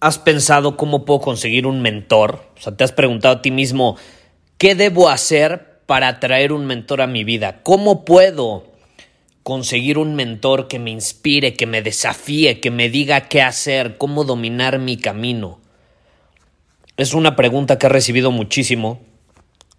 has pensado cómo puedo conseguir un mentor? O sea, te has preguntado a ti mismo, ¿qué debo hacer para atraer un mentor a mi vida? ¿Cómo puedo conseguir un mentor que me inspire, que me desafíe, que me diga qué hacer, cómo dominar mi camino? Es una pregunta que he recibido muchísimo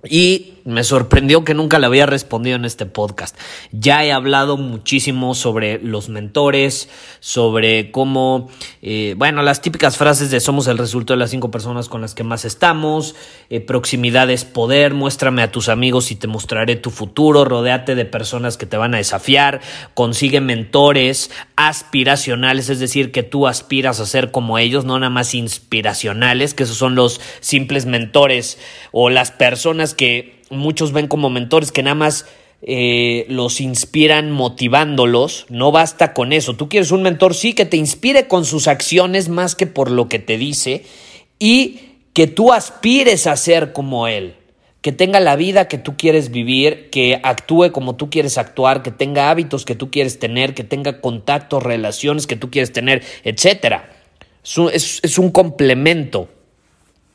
y me sorprendió que nunca le había respondido en este podcast. Ya he hablado muchísimo sobre los mentores, sobre cómo, eh, bueno, las típicas frases de somos el resultado de las cinco personas con las que más estamos, eh, proximidad es poder, muéstrame a tus amigos y te mostraré tu futuro, rodéate de personas que te van a desafiar, consigue mentores aspiracionales, es decir, que tú aspiras a ser como ellos, no nada más inspiracionales, que esos son los simples mentores o las personas que muchos ven como mentores que nada más eh, los inspiran motivándolos, no basta con eso. Tú quieres un mentor, sí, que te inspire con sus acciones más que por lo que te dice y que tú aspires a ser como él, que tenga la vida que tú quieres vivir, que actúe como tú quieres actuar, que tenga hábitos que tú quieres tener, que tenga contactos, relaciones que tú quieres tener, etc. Es es un complemento.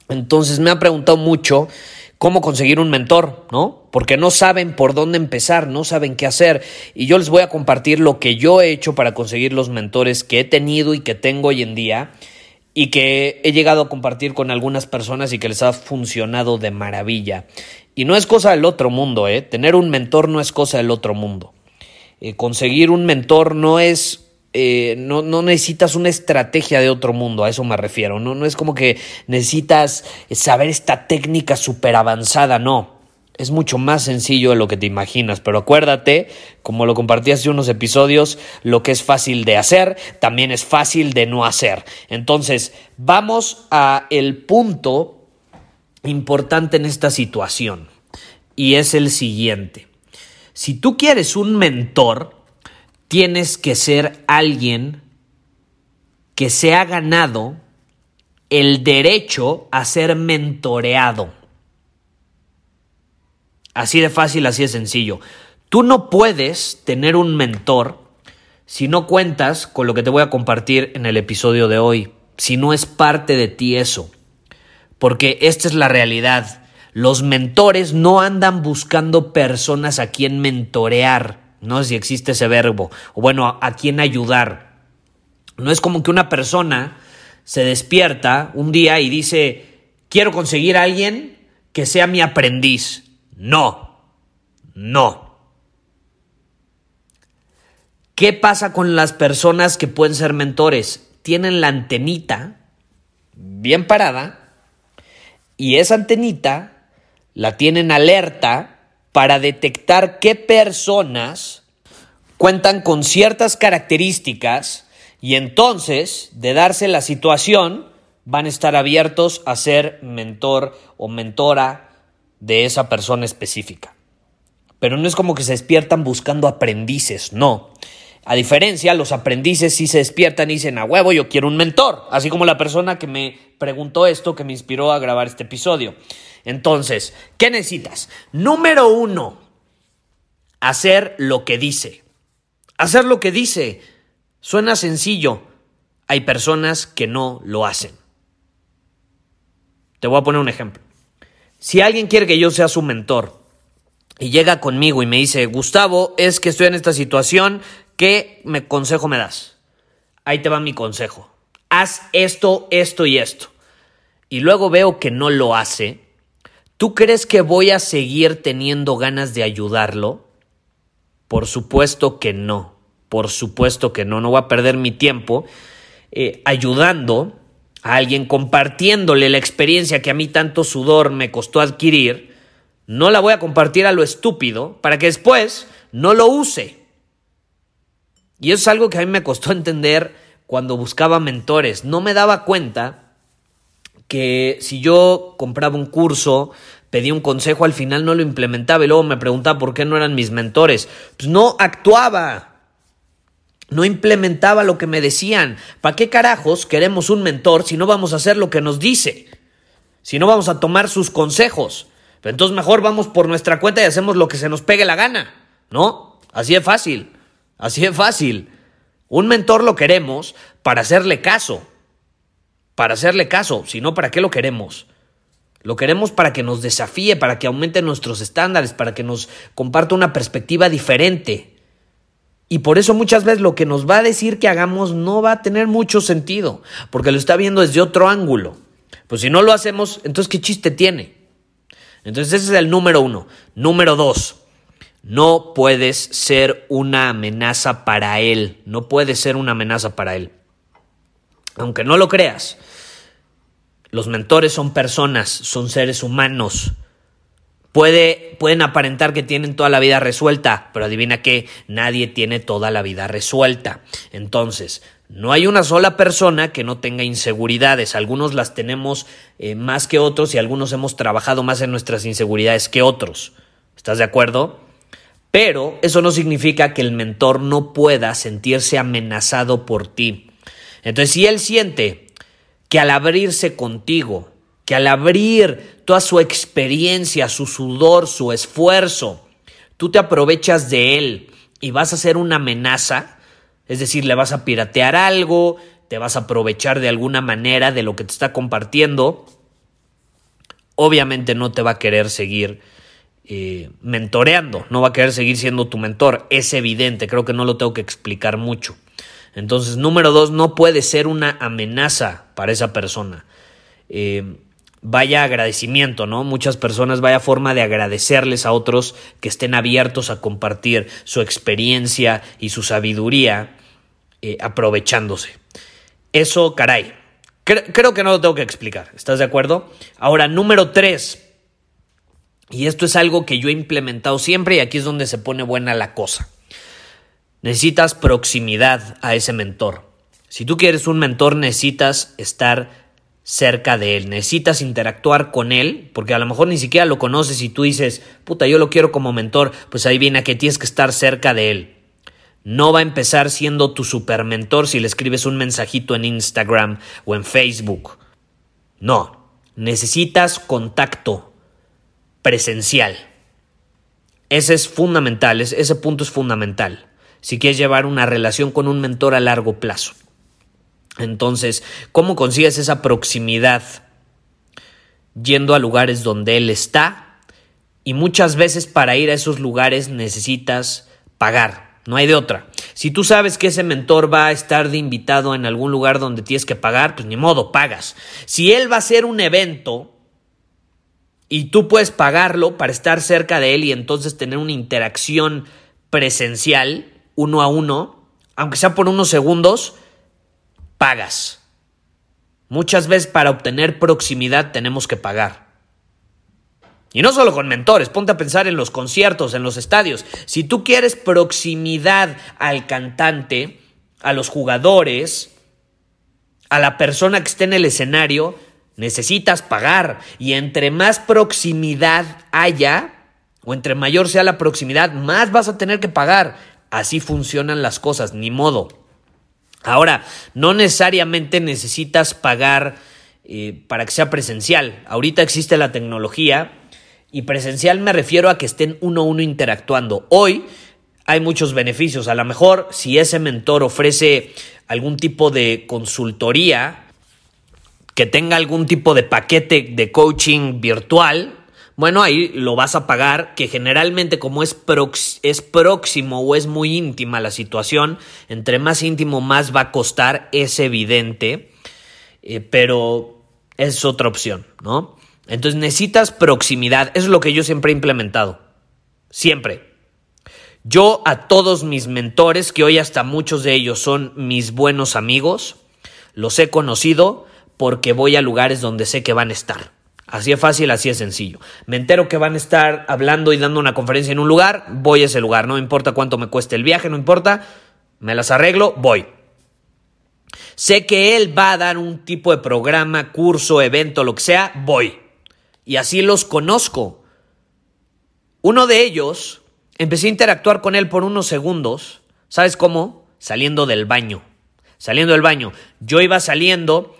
Entonces me ha preguntado mucho cómo conseguir un mentor, ¿no? Porque no saben por dónde empezar, no saben qué hacer. Y yo les voy a compartir lo que yo he hecho para conseguir los mentores que he tenido y que tengo hoy en día y que he llegado a compartir con algunas personas y que les ha funcionado de maravilla. Y no es cosa del otro mundo, ¿eh? Tener un mentor no es cosa del otro mundo. Eh, conseguir un mentor no es eh, no, no, necesitas una estrategia de otro mundo, a eso me refiero. No, no es como que necesitas saber esta técnica súper avanzada, no. Es mucho más sencillo de lo que te imaginas, pero acuérdate, como lo compartí hace unos episodios, lo que es fácil de hacer también es fácil de no hacer. Entonces, vamos a el punto importante en esta situación y es el siguiente. Si tú quieres un mentor, tienes que ser alguien que se ha ganado el derecho a ser mentoreado. Así de fácil, así de sencillo. Tú no puedes tener un mentor si no cuentas con lo que te voy a compartir en el episodio de hoy, si no es parte de ti eso. Porque esta es la realidad. Los mentores no andan buscando personas a quien mentorear. No sé si existe ese verbo. O bueno, a, quién ayudar. No es como que una persona se despierta un día y dice, quiero conseguir a alguien que sea mi aprendiz. No, no. ¿Qué pasa con las personas que pueden ser mentores? Tienen la antenita bien parada y esa antenita la tienen alerta para detectar qué personas cuentan con ciertas características y entonces, de darse la situación, van a estar abiertos a ser mentor o mentora de esa persona específica. Pero no es como que se despiertan buscando aprendices, no. A diferencia, los aprendices sí se despiertan y dicen, a huevo, yo quiero un mentor, así como la persona que me preguntó esto, que me inspiró a grabar este episodio. Entonces, ¿qué necesitas? Número uno, hacer lo que dice. Hacer lo que dice. Suena sencillo. Hay personas que no lo hacen. Te voy a poner un ejemplo. Si alguien quiere que yo sea su mentor y llega conmigo y me dice, Gustavo, es que estoy en esta situación, ¿qué me consejo me das? Ahí te va mi consejo. Haz esto, esto y esto. y luego veo que no lo hace, ¿tú crees que voy a seguir teniendo ganas de ayudarlo? Por supuesto que no, por supuesto que no, no voy a perder mi tiempo eh, ayudando a alguien, compartiéndole la experiencia que a mí tanto sudor me costó adquirir, no la voy a compartir a lo estúpido para que después no lo use. Y eso es algo que a mí me costó entender cuando buscaba mentores. No me daba cuenta que si yo compraba un curso, pedía un consejo, al final no lo implementaba y luego me preguntaba por qué no eran mis mentores. Pues no actuaba. No implementaba lo que me decían. ¿Para qué carajos queremos un mentor si no vamos a hacer lo que nos dice? Si no vamos a tomar sus consejos. entonces mejor vamos por nuestra cuenta y hacemos lo que se nos pegue la gana. ¿No? Así es fácil. Así es fácil. Un mentor lo queremos para hacerle caso. Para hacerle caso. Si no, ¿para qué lo queremos? Lo queremos para que nos desafíe, para que aumente nuestros estándares, para que nos comparta una perspectiva diferente. Y por eso muchas veces lo que nos va a decir que hagamos no va a tener mucho sentido, porque lo está viendo desde otro ángulo. Pues si no lo hacemos, entonces ¿qué chiste tiene? Entonces ese es el número uno. Número dos, no puedes ser una amenaza para él. No puedes ser una amenaza para él. Aunque no lo creas, los mentores son personas, son seres humanos pueden aparentar que tienen toda la vida resuelta, pero adivina que nadie tiene toda la vida resuelta. Entonces, no hay una sola persona que no tenga inseguridades. Algunos las tenemos eh, más que otros y algunos hemos trabajado más en nuestras inseguridades que otros. ¿Estás de acuerdo? Pero eso no significa que el mentor no pueda sentirse amenazado por ti. Entonces, si él siente que al abrirse contigo que al abrir toda su experiencia, su sudor, su esfuerzo, tú te aprovechas de él y vas a ser una amenaza, es decir, le vas a piratear algo, te vas a aprovechar de alguna manera de lo que te está compartiendo, obviamente no te va a querer seguir eh, mentoreando, no va a querer seguir siendo tu mentor, es evidente, creo que no lo tengo que explicar mucho. Entonces, número dos, no puede ser una amenaza para esa persona. Eh, vaya agradecimiento, ¿no? Muchas personas vaya forma de agradecerles a otros que estén abiertos a compartir su experiencia y su sabiduría eh, aprovechándose. Eso, caray, creo que no lo tengo que explicar, ¿estás de acuerdo? Ahora, número tres, y esto es algo que yo he implementado siempre y aquí es donde se pone buena la cosa. Necesitas proximidad a ese mentor. Si tú quieres un mentor, necesitas estar cerca de él, necesitas interactuar con él, porque a lo mejor ni siquiera lo conoces y tú dices, puta, yo lo quiero como mentor, pues ahí viene a que tienes que estar cerca de él. No va a empezar siendo tu super mentor si le escribes un mensajito en Instagram o en Facebook. No, necesitas contacto presencial. Ese es fundamental, ese punto es fundamental. Si quieres llevar una relación con un mentor a largo plazo. Entonces, ¿cómo consigues esa proximidad? Yendo a lugares donde Él está. Y muchas veces para ir a esos lugares necesitas pagar. No hay de otra. Si tú sabes que ese mentor va a estar de invitado en algún lugar donde tienes que pagar, pues ni modo, pagas. Si él va a hacer un evento y tú puedes pagarlo para estar cerca de él y entonces tener una interacción presencial, uno a uno, aunque sea por unos segundos, pagas. Muchas veces para obtener proximidad tenemos que pagar. Y no solo con mentores, ponte a pensar en los conciertos, en los estadios. Si tú quieres proximidad al cantante, a los jugadores, a la persona que esté en el escenario, necesitas pagar. Y entre más proximidad haya, o entre mayor sea la proximidad, más vas a tener que pagar. Así funcionan las cosas, ni modo. Ahora, no necesariamente necesitas pagar eh, para que sea presencial. Ahorita existe la tecnología y presencial me refiero a que estén uno a uno interactuando. Hoy hay muchos beneficios. A lo mejor si ese mentor ofrece algún tipo de consultoría, que tenga algún tipo de paquete de coaching virtual, bueno, ahí lo vas a pagar, que generalmente como es, es próximo o es muy íntima la situación, entre más íntimo más va a costar, es evidente, eh, pero Es otra opción, ¿no? Entonces necesitas proximidad. Eso es lo que yo siempre he implementado. Siempre. Yo a todos mis mentores, que hoy hasta muchos de ellos son mis buenos amigos, los he conocido porque voy a lugares donde sé que van a estar. Así es fácil, así es sencillo. Me entero que van a estar hablando y dando una conferencia en un lugar, voy a ese lugar. No importa cuánto me cueste el viaje, no importa, me las arreglo, voy. Sé que él va a dar un tipo de programa, curso, evento, lo que sea, voy. Y así los conozco. Uno de ellos, empecé a interactuar con él por unos segundos. ¿Sabes cómo? Saliendo del baño. Saliendo del baño. Yo iba saliendo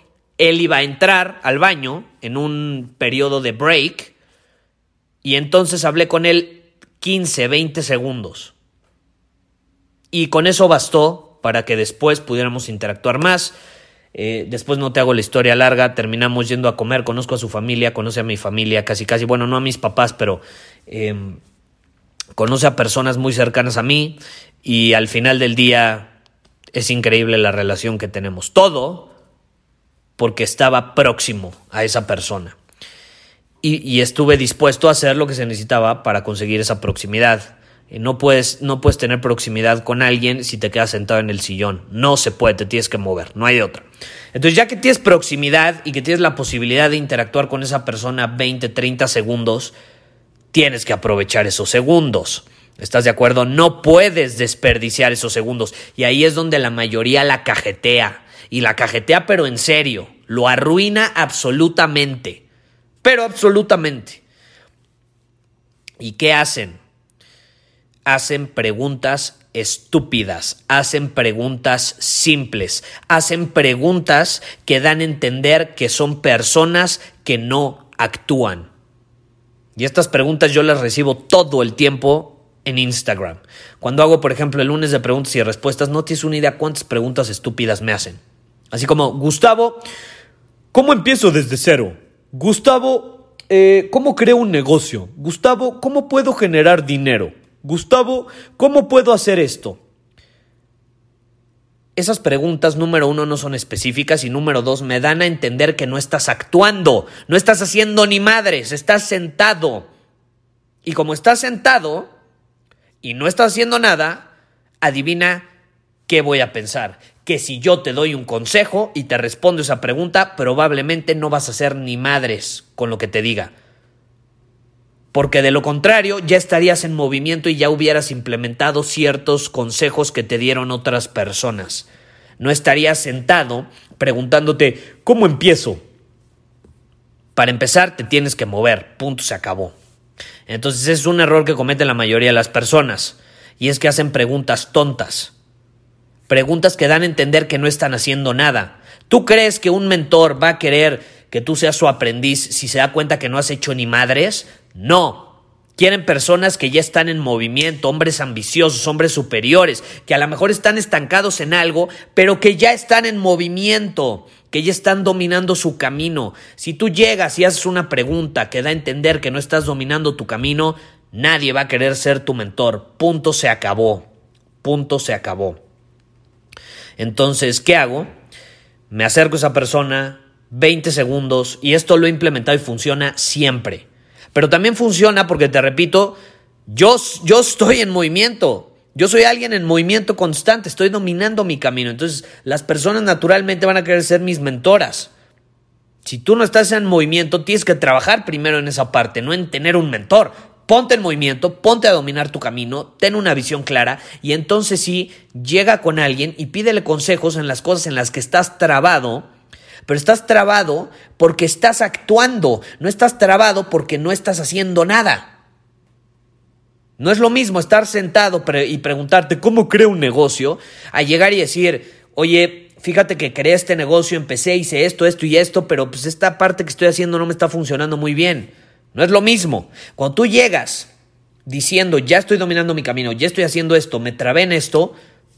él iba a entrar al baño en un periodo de break y entonces hablé con él 15, 20 segundos. Y con eso bastó para que después pudiéramos interactuar más. Eh, después no te hago la historia larga, terminamos yendo a comer, conozco a su familia, conoce a mi familia, casi casi, bueno, no a mis papás, pero em, conoce a personas muy cercanas a mí y al final del día es increíble la relación que tenemos. Todo porque estaba próximo a esa persona. Y, estuve dispuesto a hacer lo que se necesitaba para conseguir esa proximidad. No puedes, no puedes tener proximidad con alguien si te quedas sentado en el sillón. No se puede, te tienes que mover, no hay otra. Entonces, ya que tienes proximidad y que tienes la posibilidad de interactuar con esa persona 20, 30 segundos, tienes que aprovechar esos segundos. ¿Estás de acuerdo? No puedes desperdiciar esos segundos. Y ahí es donde la mayoría la cajetea y la cajetea pero en serio, lo arruina absolutamente, pero absolutamente. ¿Y qué hacen? Hacen preguntas estúpidas, hacen preguntas simples, hacen preguntas que dan a entender que son personas que no actúan. Y estas preguntas yo las recibo todo el tiempo en Instagram. Cuando hago, por ejemplo, el lunes de preguntas y respuestas, no tienes una idea cuántas preguntas estúpidas me hacen. Así como, Gustavo, ¿cómo empiezo desde cero? Gustavo, eh, ¿cómo creo un negocio? Gustavo, ¿cómo puedo generar dinero? Gustavo, ¿cómo puedo hacer esto? Esas preguntas, número uno, no son específicas y número dos, me dan a entender que no estás actuando, no estás haciendo ni madres, estás sentado. Y como estás sentado y no estás haciendo nada, adivina qué voy a pensar que si yo te doy un consejo y te respondo esa pregunta, probablemente no vas a ser ni madres con lo que te diga. Porque de lo contrario ya estarías en movimiento y ya hubieras implementado ciertos consejos que te dieron otras personas. No estarías sentado preguntándote, ¿cómo empiezo? Para empezar, te tienes que mover, punto, se acabó. Entonces es un error que cometen la mayoría de las personas, y es que hacen preguntas tontas. Preguntas que dan a entender que no están haciendo nada. ¿Tú crees que un mentor va a querer que tú seas su aprendiz si se da cuenta que no has hecho ni madres? No. Quieren personas que ya están en movimiento, hombres ambiciosos, hombres superiores, que a lo mejor están estancados en algo, pero que ya están en movimiento, que ya están dominando su camino. Si tú llegas y haces una pregunta que da a entender que no estás dominando tu camino, nadie va a querer ser tu mentor. Punto se acabó. Punto se acabó. Entonces, ¿qué hago? Me acerco a esa persona, 20 segundos, y esto lo he implementado y funciona siempre. Pero también funciona porque, te repito, yo, yo estoy en movimiento. Yo soy alguien en movimiento constante, estoy dominando mi camino. Entonces, las personas naturalmente van a querer ser mis mentoras. Si tú no estás en movimiento, tienes que trabajar primero en esa parte, no en tener un mentor ponte en movimiento, ponte a dominar tu camino, ten una visión clara y entonces sí, llega con alguien y pídele consejos en las cosas en las que estás trabado, pero estás trabado porque estás actuando, no estás trabado porque no estás haciendo nada. No es lo mismo estar sentado y preguntarte cómo creo un negocio a llegar y decir, oye, fíjate que creé este negocio, empecé, hice esto, esto y esto, pero pues esta parte que estoy haciendo no me está funcionando muy bien. No es lo mismo. Cuando tú llegas diciendo, ya estoy dominando mi camino, ya estoy haciendo esto, me trabé en esto,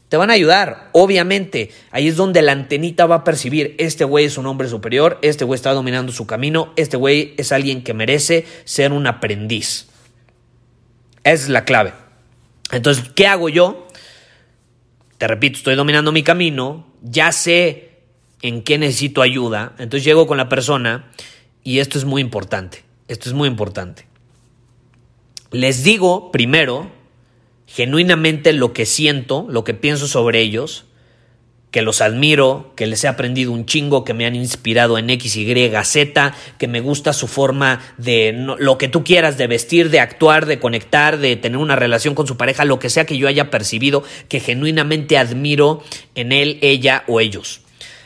te van a ayudar, obviamente. Ahí es donde la antenita va a percibir, este güey es un hombre superior, este güey está dominando su camino, este güey es alguien que merece ser un aprendiz. Esa es la clave. Entonces, ¿qué hago yo? Te repito, estoy dominando mi camino, ya sé en qué necesito ayuda. Entonces llego con la persona y esto es muy importante. Esto es muy importante. Les digo primero genuinamente lo que siento, lo que pienso sobre ellos, que los admiro, que les he aprendido un chingo, que me han inspirado en X, Y, Z, que me gusta su forma de lo que tú quieras, de vestir, de actuar, de conectar, de tener una relación con su pareja, lo que sea que yo haya percibido, que genuinamente admiro en él, ella o ellos.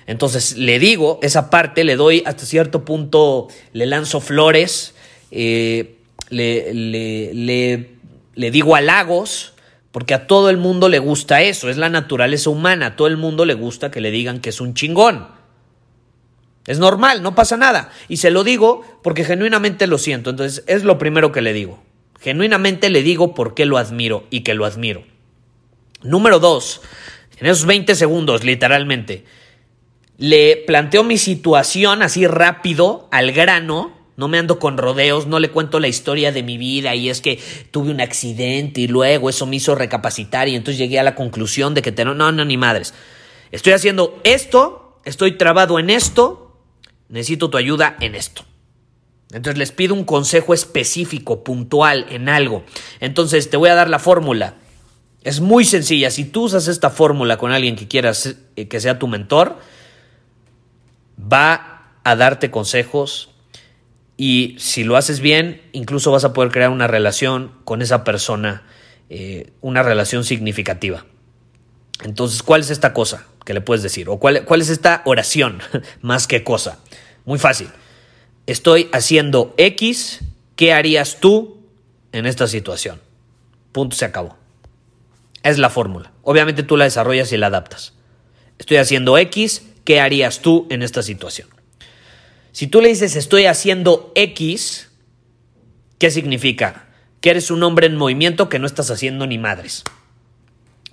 Entonces le digo esa parte, le doy hasta cierto punto, le lanzo flores, eh, le, le, le, le digo halagos, porque a todo el mundo le gusta eso, es la naturaleza humana, a todo el mundo le gusta que le digan que es un chingón. Es normal, no pasa nada. Y se lo digo porque genuinamente lo siento, entonces es lo primero que le digo. Genuinamente le digo por qué lo admiro y que lo admiro. Número dos, en esos 20 segundos, literalmente, le planteo mi situación así rápido, al grano, no me ando con rodeos, no le cuento la historia de mi vida y es que tuve un accidente y luego eso me hizo recapacitar y entonces llegué a la conclusión de que te... no, no, ni madres. Estoy haciendo esto, estoy trabado en esto, necesito tu ayuda en esto. Entonces les pido un consejo específico, puntual en algo. Entonces te voy a dar la fórmula. Es muy sencilla. Si tú usas esta fórmula con alguien que quieras eh, que sea tu mentor, va a darte consejos y si lo haces bien, incluso vas a poder crear una relación con esa persona, eh, una relación significativa. Entonces, ¿cuál es esta cosa que le puedes decir? ¿O cuál, cuál es esta oración más que cosa? Muy fácil. Estoy haciendo X, ¿qué harías tú en esta situación? Punto, se acabó. Es la fórmula. Obviamente tú la desarrollas y la adaptas. Estoy haciendo X, ¿qué harías tú en esta situación? Si tú le dices estoy haciendo X, ¿qué significa? Que eres un hombre en movimiento que no estás haciendo ni madres.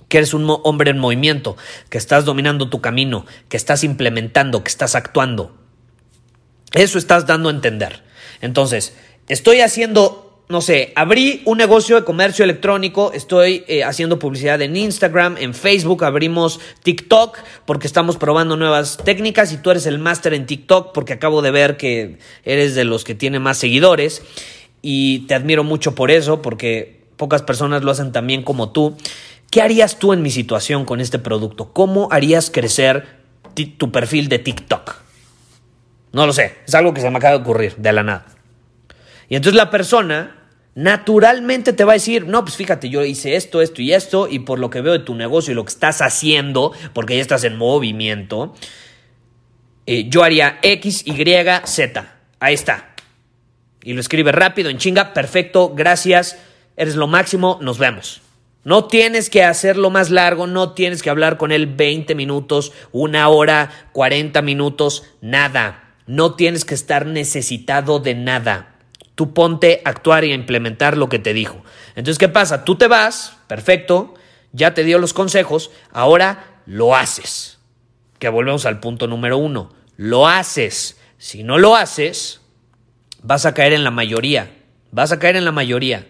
Que eres un hombre en movimiento, que estás dominando tu camino, que estás implementando, que estás actuando. Eso estás dando a entender. Entonces, estoy haciendo no sé, abrí un negocio de comercio electrónico, estoy eh, haciendo publicidad en Instagram, en Facebook, abrimos TikTok porque estamos probando nuevas técnicas y tú eres el máster en TikTok porque acabo de ver que eres de los que tiene más seguidores y te admiro mucho por eso porque pocas personas lo hacen tan bien como tú. ¿Qué harías tú en mi situación con este producto? ¿Cómo harías crecer tu perfil de TikTok? No lo sé, es algo que se me acaba de ocurrir de la nada. Y entonces la persona naturalmente te va a decir, no, pues fíjate, yo hice esto, esto y esto, y por lo que veo de tu negocio y lo que estás haciendo, porque ya estás en movimiento, eh, yo haría X, Y, Z. Ahí está. Y lo escribe rápido, en chinga, perfecto, gracias, eres lo máximo, nos vemos. No tienes que hacerlo más largo, no tienes que hablar con él 20 minutos, una hora, 40 minutos, nada. No tienes que estar necesitado de nada. Tú ponte a actuar y a implementar lo que te dijo. Entonces, ¿qué pasa? Tú te vas, perfecto, ya te dio los consejos, ahora lo haces. Que volvemos al punto número uno. Lo haces. Si no lo haces, vas a caer en la mayoría. Vas a caer en la mayoría.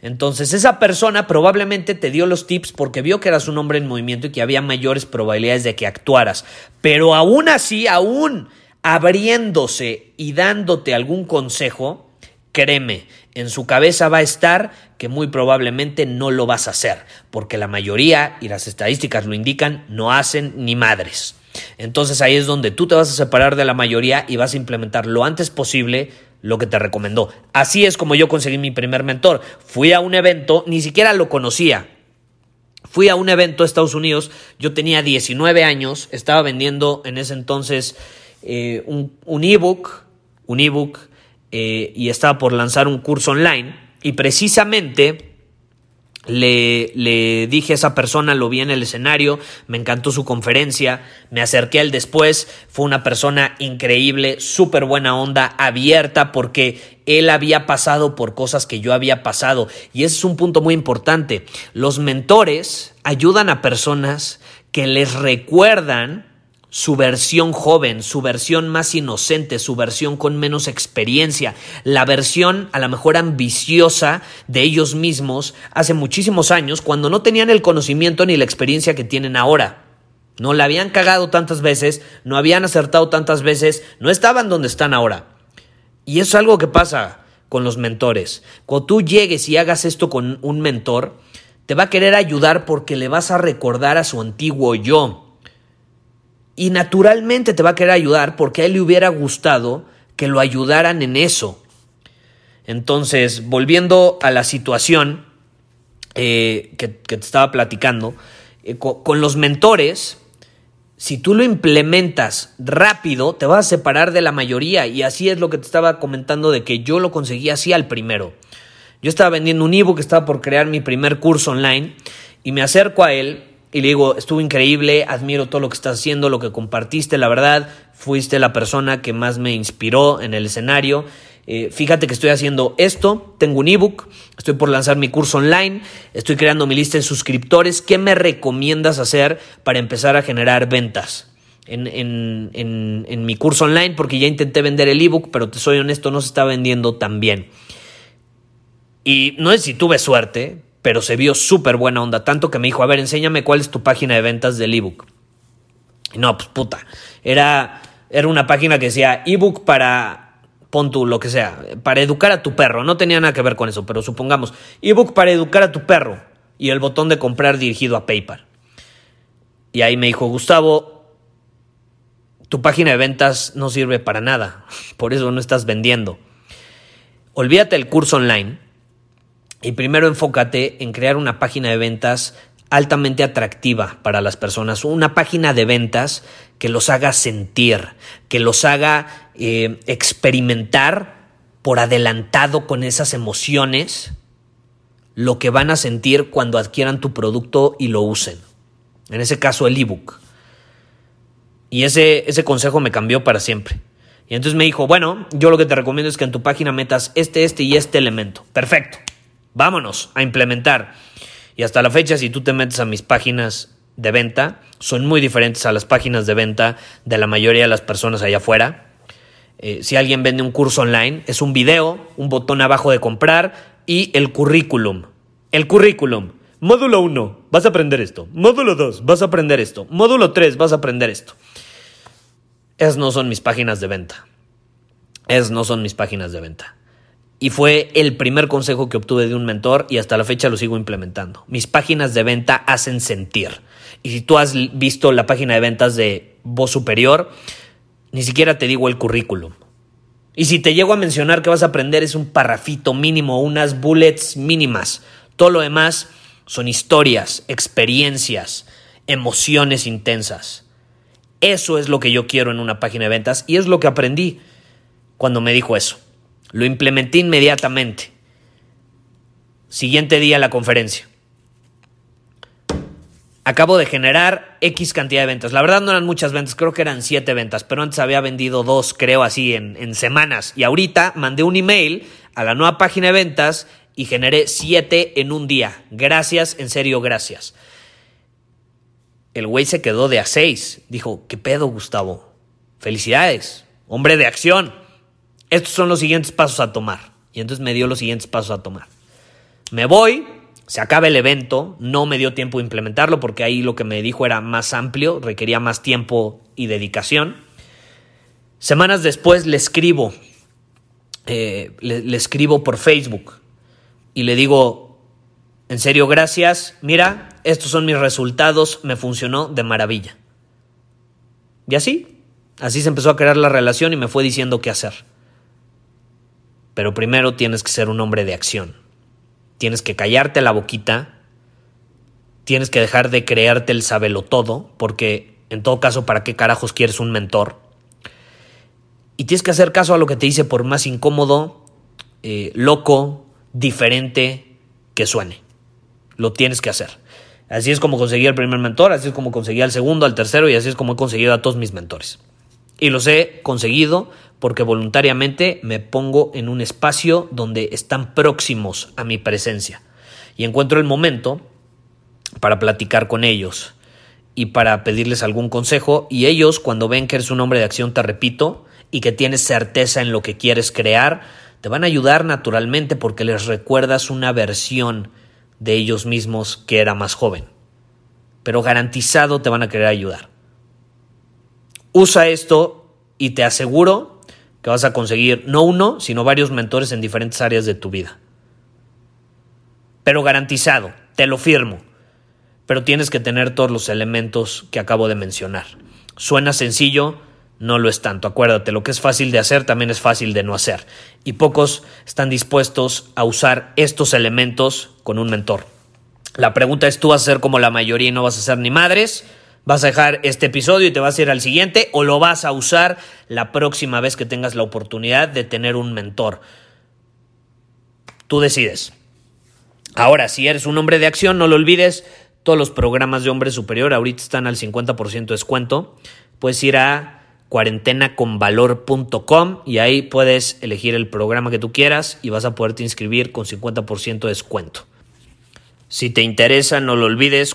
Entonces esa persona probablemente te dio los tips porque vio que eras un hombre en movimiento y que había mayores probabilidades de que actuaras. Pero aún así, aún abriéndose y dándote algún consejo, créeme, en su cabeza va a estar que muy probablemente no lo vas a hacer, porque la mayoría, y las estadísticas lo indican, no hacen ni madres. Entonces ahí es donde tú te vas a separar de la mayoría y vas a implementar lo antes posible lo que te recomendó. Así es como yo conseguí mi primer mentor. Fui a un evento, ni siquiera lo conocía. Fui a un evento a Estados Unidos, yo tenía 19 años, estaba vendiendo en ese entonces eh, un, ebook, un ebook eh, y estaba por lanzar un curso online y precisamente le, le, dije a esa persona, lo vi en el escenario, me encantó su conferencia, me acerqué al después, fue una persona increíble, súper buena onda, abierta, porque él había pasado por cosas que yo había pasado. Y ese es un punto muy importante. Los mentores ayudan a personas que les recuerdan su versión joven, su versión más inocente, su versión con menos experiencia, la versión a lo mejor ambiciosa de ellos mismos hace muchísimos años cuando no tenían el conocimiento ni la experiencia que tienen ahora. No la habían cagado tantas veces, no habían acertado tantas veces, no estaban donde están ahora. Y eso es algo que pasa con los mentores. Cuando tú llegues y hagas esto con un mentor, te va a querer ayudar porque le vas a recordar a su antiguo yo. Y naturalmente te va a querer ayudar porque a él le hubiera gustado que lo ayudaran en eso. Entonces, volviendo a la situación eh, que, te estaba platicando, eh, con los mentores, si tú lo implementas rápido, te vas a separar de la mayoría. Y así es lo que te estaba comentando de que yo lo conseguí así al primero. Yo estaba vendiendo un ebook, estaba por crear mi primer curso online y me acerco a él y le digo, estuvo increíble, admiro todo lo que estás haciendo, lo que compartiste, la verdad, fuiste la persona que más me inspiró en el escenario. Eh, fíjate que estoy haciendo esto, tengo un ebook, estoy por lanzar mi curso online, estoy creando mi lista de suscriptores. ¿Qué me recomiendas hacer para empezar a generar ventas? En, en, en, en mi curso online, porque ya intenté vender el ebook, pero te soy honesto, no se está vendiendo tan bien. Y no sé si tuve suerte, pero se vio súper buena onda, tanto que me dijo, a ver, enséñame cuál es tu página de ventas del ebook. No, pues puta, era, era una página que decía ebook para, pon tú, lo que sea, para educar a tu perro, no tenía nada que ver con eso, pero supongamos, ebook para educar a tu perro y el botón de comprar dirigido a PayPal. Y ahí me dijo, Gustavo, tu página de ventas no sirve para nada, por eso no estás vendiendo. Olvídate el curso online y primero enfócate en crear una página de ventas altamente atractiva para las personas, una página de ventas que los haga sentir, que los haga eh, experimentar por adelantado con esas emociones lo que van a sentir cuando adquieran tu producto y lo usen. En ese caso el ebook. Y ese, ese consejo me cambió para siempre. Y entonces me dijo, bueno, yo lo que te recomiendo es que en tu página metas este, este y este elemento. Perfecto. Vámonos a implementar. Y hasta la fecha, si tú te metes a mis páginas de venta, son muy diferentes a las páginas de venta de la mayoría de las personas allá afuera. Eh, si alguien vende un curso online, es un video, un botón abajo de comprar y el currículum. El currículum. Módulo 1, vas a aprender esto. Módulo 2, vas a aprender esto. Módulo 3, vas a aprender esto. Esas no son mis páginas de venta. Esas no son mis páginas de venta. Y fue el primer consejo que obtuve de un mentor y hasta la fecha lo sigo implementando. Mis páginas de venta hacen sentir. Y si tú has visto la página de ventas de Voz Superior, ni siquiera te digo el currículum. Y si te llego a mencionar que vas a aprender es un parrafito mínimo, unas bullets mínimas. Todo lo demás son historias, experiencias, emociones intensas. Eso es lo que yo quiero en una página de ventas y es lo que aprendí cuando me dijo eso. Lo implementé inmediatamente. Siguiente día la conferencia. Acabo de generar X cantidad de ventas. La verdad no eran muchas ventas, creo que eran siete ventas, pero antes había vendido dos, creo así, en, en semanas. Y ahorita mandé un email a la nueva página de ventas y generé siete en un día. Gracias, en serio, gracias. El güey se quedó de a seis. Dijo, ¿qué pedo, Gustavo? Felicidades, hombre de acción estos son los siguientes pasos a tomar. Y entonces me dio los siguientes pasos a tomar. Me voy, se acaba el evento, no me dio tiempo de implementarlo porque ahí lo que me dijo era más amplio, requería más tiempo y dedicación. Semanas después le escribo, eh, le, escribo por Facebook y le digo, en serio, gracias, mira, estos son mis resultados, me funcionó de maravilla. Y así, así se empezó a crear la relación y me fue diciendo qué hacer. Pero primero tienes que ser un hombre de acción. Tienes que callarte la boquita. Tienes que dejar de creerte el sabelo todo, porque en todo caso, ¿para qué carajos quieres un mentor? Y tienes que hacer caso a lo que te dice, por más incómodo, eh, loco, diferente que suene. Lo tienes que hacer. Así es como conseguí el primer mentor, así es como conseguí al segundo, al tercero y así es como he conseguido a todos mis mentores. Y los he conseguido porque voluntariamente me pongo en un espacio donde están próximos a mi presencia y encuentro el momento para platicar con ellos y para pedirles algún consejo y ellos cuando ven que eres un hombre de acción, te repito, y que tienes certeza en lo que quieres crear, te van a ayudar naturalmente porque les recuerdas una versión de ellos mismos que era más joven. pero garantizado te van a querer ayudar. Usa esto y te aseguro que vas a conseguir no uno, sino varios mentores en diferentes áreas de tu vida. Pero garantizado, te lo firmo. Pero tienes que tener todos los elementos que acabo de mencionar. Suena sencillo, no lo es tanto. Acuérdate, lo que es fácil de hacer también es fácil de no hacer. Y pocos están dispuestos a usar estos elementos con un mentor. La pregunta es, ¿tú vas a ser como la mayoría y no vas a ser ni madres? ¿Vas a dejar este episodio y te vas a ir al siguiente? ¿O lo vas a usar la próxima vez que tengas la oportunidad de tener un mentor? Tú decides. Ahora, si eres un hombre de acción, no lo olvides, todos los programas de hombre superior ahorita están al 50% de descuento. Puedes ir a cuarentenaconvalor.com y ahí puedes elegir el programa que tú quieras y vas a poderte inscribir con 50% de descuento. Si te interesa, no lo olvides,